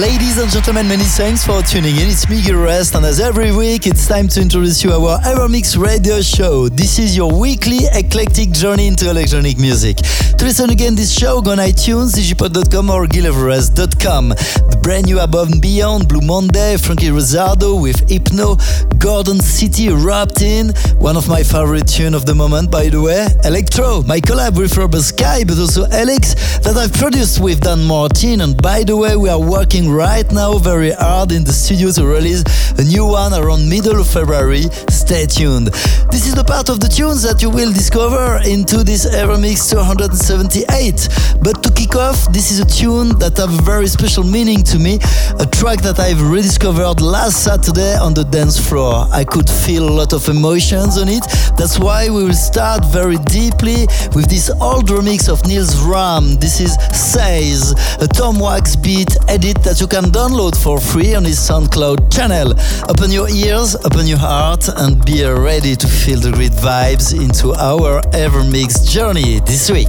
Ladies and gentlemen, many thanks for tuning in. It's Miguel Rest, and as every week, it's time to introduce you our Evermix radio show. This is your weekly eclectic journey into electronic music. To listen again this show, go on iTunes, digipod.com or gileverest.com. The brand new Above and Beyond, Blue Monday, Frankie Rosado with Hypno, Gorgon City Wrapped In, one of my favorite tunes of the moment, by the way, Electro, my collab with Robert Sky, but also Alex, that I've produced with Dan Martin. And by the way, we are working working right now very hard in the studio to release a new one around middle of February. Stay tuned. This is the part of the tunes that you will discover into this Evermix 278. But to kick off, this is a tune that have a very special meaning to me, a track that I've rediscovered last Saturday on the dance floor. I could feel a lot of emotions on it. That's why we will start very deeply with this old remix of Nils Frahm. This is Says, a Tom Wax beat edit that you can download for free on his SoundCloud channel. Open your ears, open your heart, and be ready to feel the great vibes into our Evermix journey this week.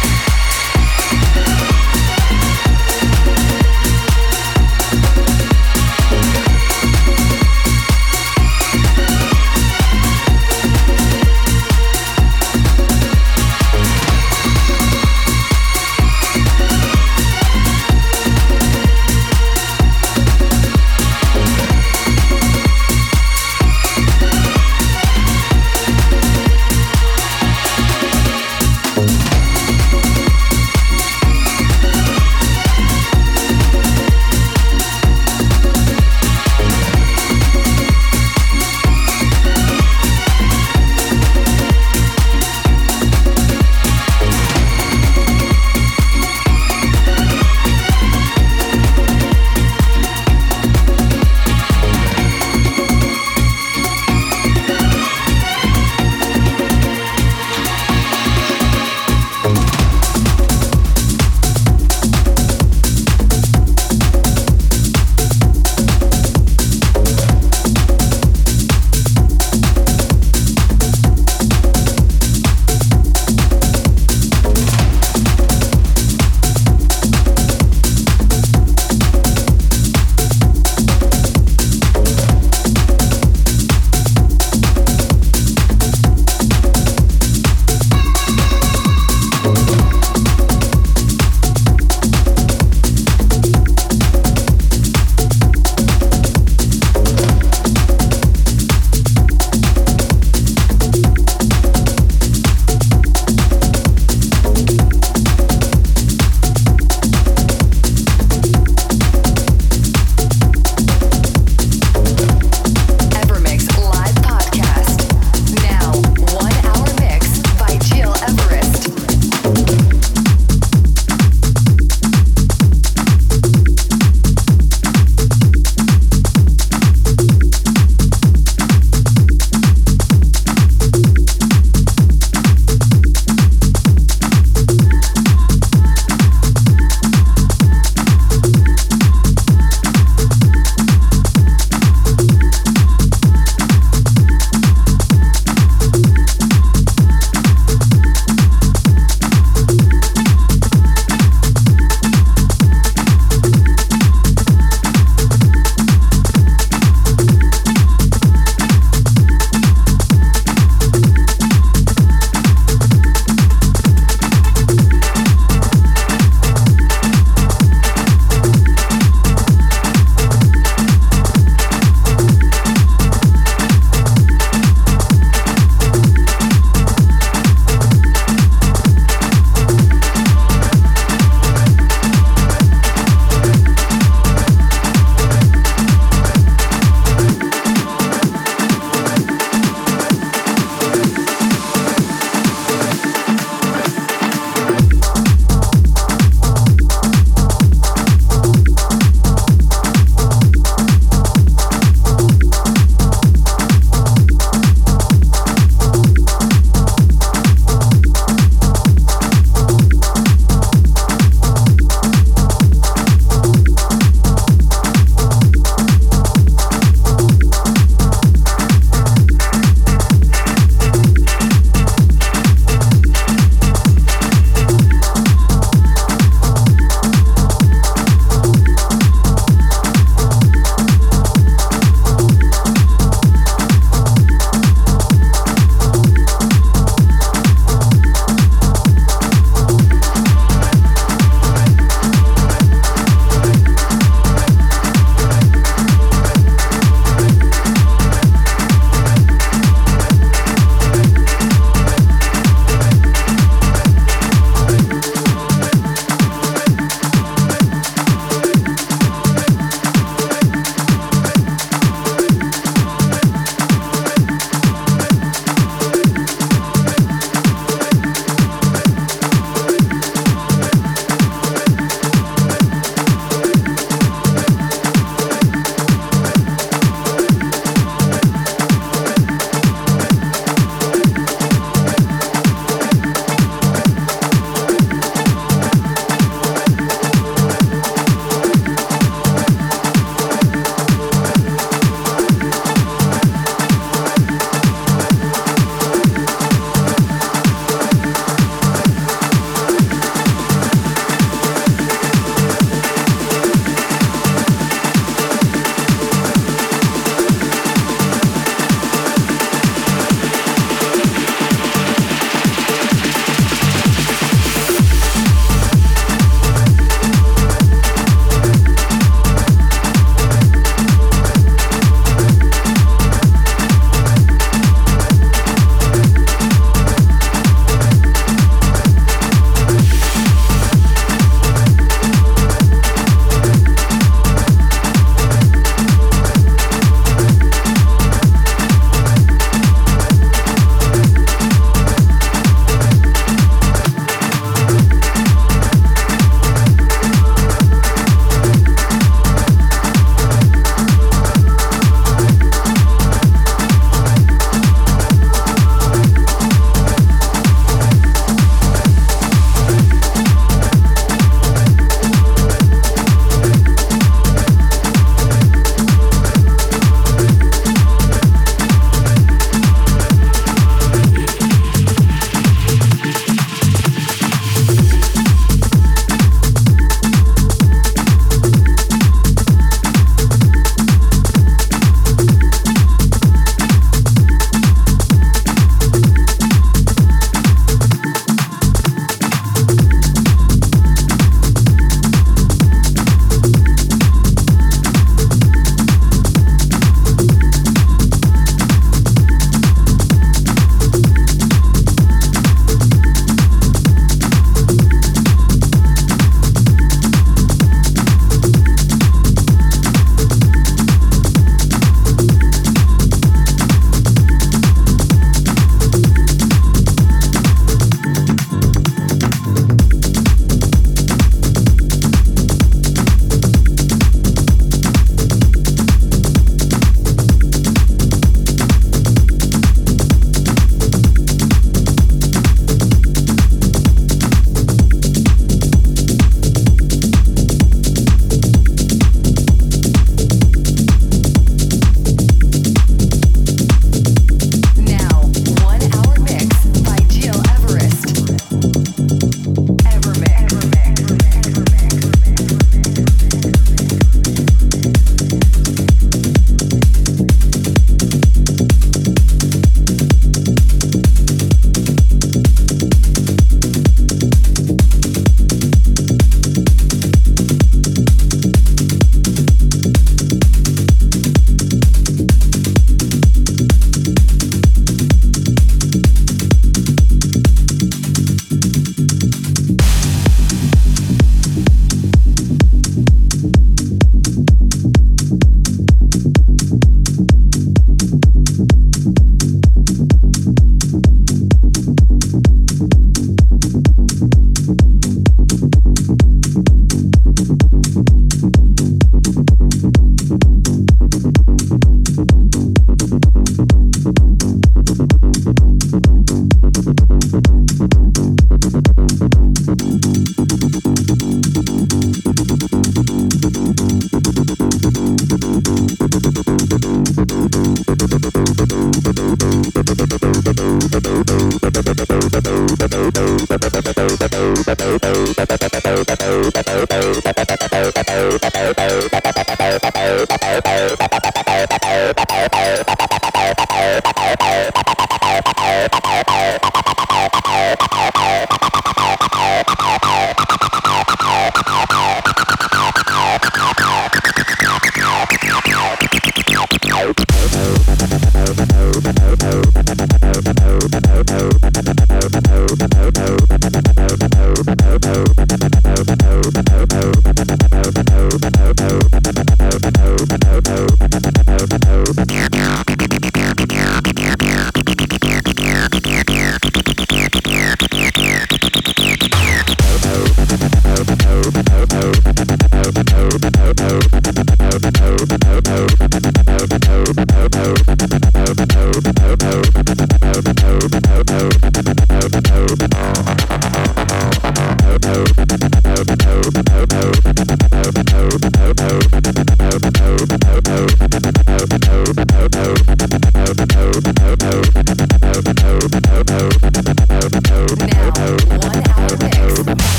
Yeah.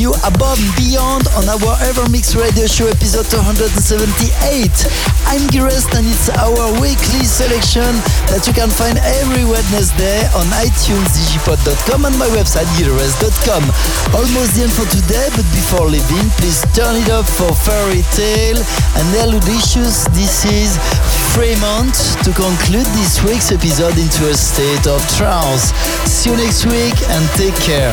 New Above and Beyond on our EverMix Radio Show episode 278. I'm Gires and it's our weekly selection that you can find every Wednesday on iTunes, digipod.com and my website, gires.com. Almost the end for today, but before leaving, please turn it up for Ferry Tayle and Eludicious. This is Fremont to conclude this week's episode into a state of trance. See you next week and take care.